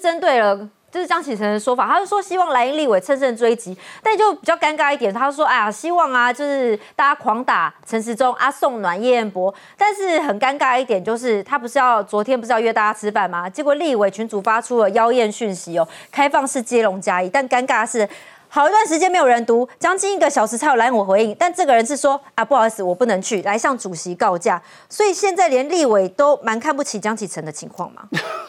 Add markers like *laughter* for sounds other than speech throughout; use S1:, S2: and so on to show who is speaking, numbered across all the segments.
S1: 针对了。就是江启臣的说法，他就说希望莱茵立委趁胜追击，但就比较尴尬一点，他说哎呀，希望啊，就是大家狂打陈时中、啊宋暖、叶彦博，但是很尴尬一点，就是他不是要昨天不是要约大家吃饭吗？结果立委群主发出了妖艳讯息哦，开放式接龙加一，但尴尬的是。好一段时间没有人读，将近一个小时才有来我回应。但这个人是说啊，不好意思，我不能去，来向主席告假。所以现在连立委都蛮看不起江启臣的情况嘛。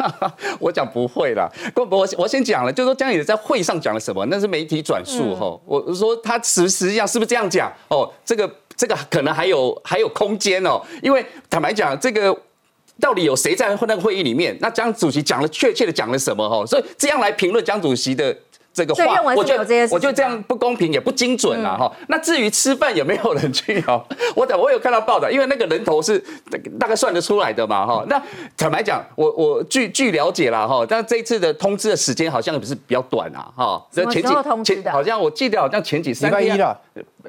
S1: *laughs*
S2: 我讲不会啦，我我我先讲了，就是说江启臣在会上讲了什么，那是媒体转述哈。我说他实实际上是不是这样讲哦？这个这个可能还有还有空间哦，因为坦白讲，这个到底有谁在那个会议里面？那江主席讲了确切的讲了什么哈？所以这样来评论江主席的。这个话，我觉得我觉得这样不公平，也不精准啊哈。那至于吃饭有没有人去哦？*laughs* 我等我有看到报道，因为那个人头是大概算得出来的嘛哈。那坦白讲，我我据据了解了哈，但这一次的通知的时间好像不是比较短啊哈。
S1: 前几前
S2: 好像我记得好像前几三
S3: 天了。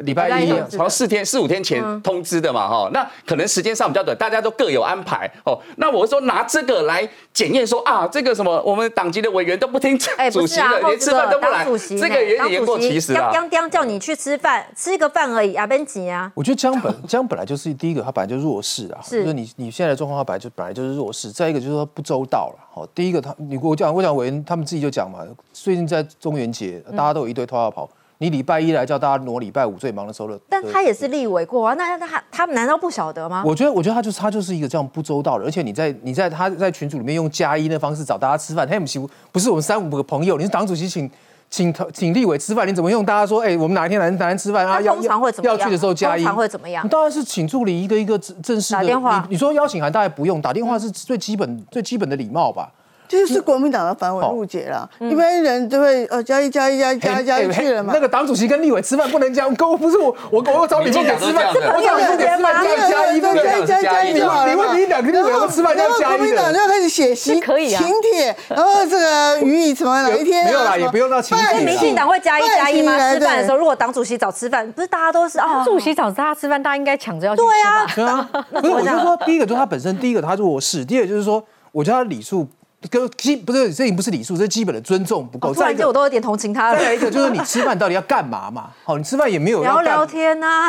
S3: 礼拜一，
S2: 好像四天四五天前通知的嘛，哈，那可能时间上比较短，大家都各有安排哦。那我说拿这个来检验，说啊，这个什么，我们党籍的委员都不听主席的，连吃饭都不来，这个也言过其实啊。
S1: 江江叫你去吃饭，吃一个饭而已，阿边急啊。
S3: 我觉得江本 *laughs* 江本来就是第一个，他本来就弱势啊，就是你你现在的状况，他本来就本来就是弱势。再一个就是说不周到了，好，第一个他你我讲我讲委员他们自己就讲嘛，最近在中元节，大家都有一堆拖要跑。你礼拜一来叫大家挪礼拜五最忙的时候了，
S1: 但他也是立委过啊，那他他们难道不晓得吗？
S3: 我觉得，我觉得他就是他就是一个这样不周到的，而且你在你在他在群组里面用加一的方式找大家吃饭，他不是不是我们三五个朋友，你是党主席请请请立委吃饭，你怎么用大家说，哎，我们哪一天来哪天吃饭
S1: 啊？通常会怎么
S3: 要去的时候加一，
S1: 通常会怎么样？
S3: 当然是请助理一个一个正式
S1: 打电话。
S3: 你说邀请函大概不用，打电话是最基本最基本的礼貌吧。
S4: 这就是国民党的繁文缛节了，一般人都会呃加一加一加一加一加一去了嘛。
S3: 那个党主席跟立委吃饭不能加，我不是我我我找李凤给吃饭，我找李凤给吃饭要加一，加一对？加加一就好了。你问你两个立委吃饭要加一
S4: 国民党就要开始写信，
S1: 可以啊，
S4: 请帖，然后这个予以什么哪一天？
S3: 没有啦，也不用到请帖。
S1: 民进党会加一加一吗？吃饭的时候，如果党主席找吃饭，不是大家都是啊？
S5: 主席找大家吃饭，大家应该抢着要去
S1: 吃
S3: 啊。不是，我就说第一个就是他本身，第一个他弱势，第二个就是说，我觉得他礼数。跟基不是这已经不是礼数，这是基本的尊重不够。
S1: 突然间我都有点同情他了。
S3: 再来一个就是你吃饭到底要干嘛嘛？好，你吃饭也没有
S1: 聊聊天呐。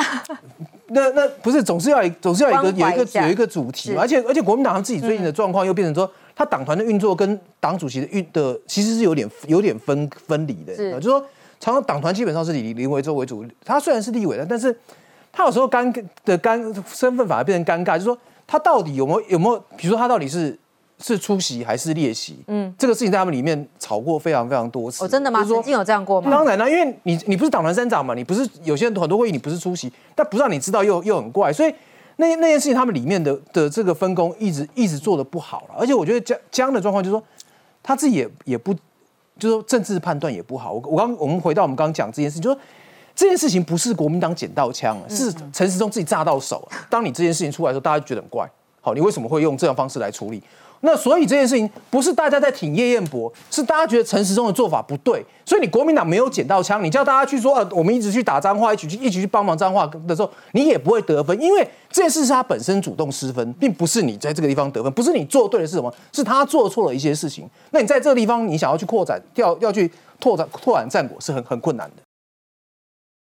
S3: 那那不是总是要总是要一个有一个有一个主题，而且而且国民党自己最近的状况又变成说，他党团的运作跟党主席的运的其实是有点有点分分离的。就是说，常常党团基本上是以林维洲为主，他虽然是立委的，但是他有时候尴的尴身份反而变成尴尬，就是说他到底有没有有没有，比如说他到底是。是出席还是列席？嗯，这个事情在他们里面吵过非常非常多次。
S1: 哦，真的吗？曾经有这样过吗？
S3: 当然了，因为你你不是党团三长嘛，你不是有些人很多会议你不是出席，但不让你知道又又很怪，所以那那件事情他们里面的的这个分工一直一直做的不好了。而且我觉得江江的状况就是说他自己也也不就是说政治判断也不好。我我刚我们回到我们刚刚讲这件事情，就说这件事情不是国民党捡到枪，是陈时中自己炸到手。当你这件事情出来的时候，大家觉得很怪。好，你为什么会用这样方式来处理？那所以这件事情不是大家在挺叶彦博，是大家觉得陈时中的做法不对，所以你国民党没有捡到枪，你叫大家去说，呃，我们一直去打脏话，一起去一起去帮忙脏话的时候，你也不会得分，因为这件事是他本身主动失分，并不是你在这个地方得分，不是你做对的是什么，是他做错了一些事情。那你在这个地方，你想要去扩展，要要去拓展拓展战果是很很困难的。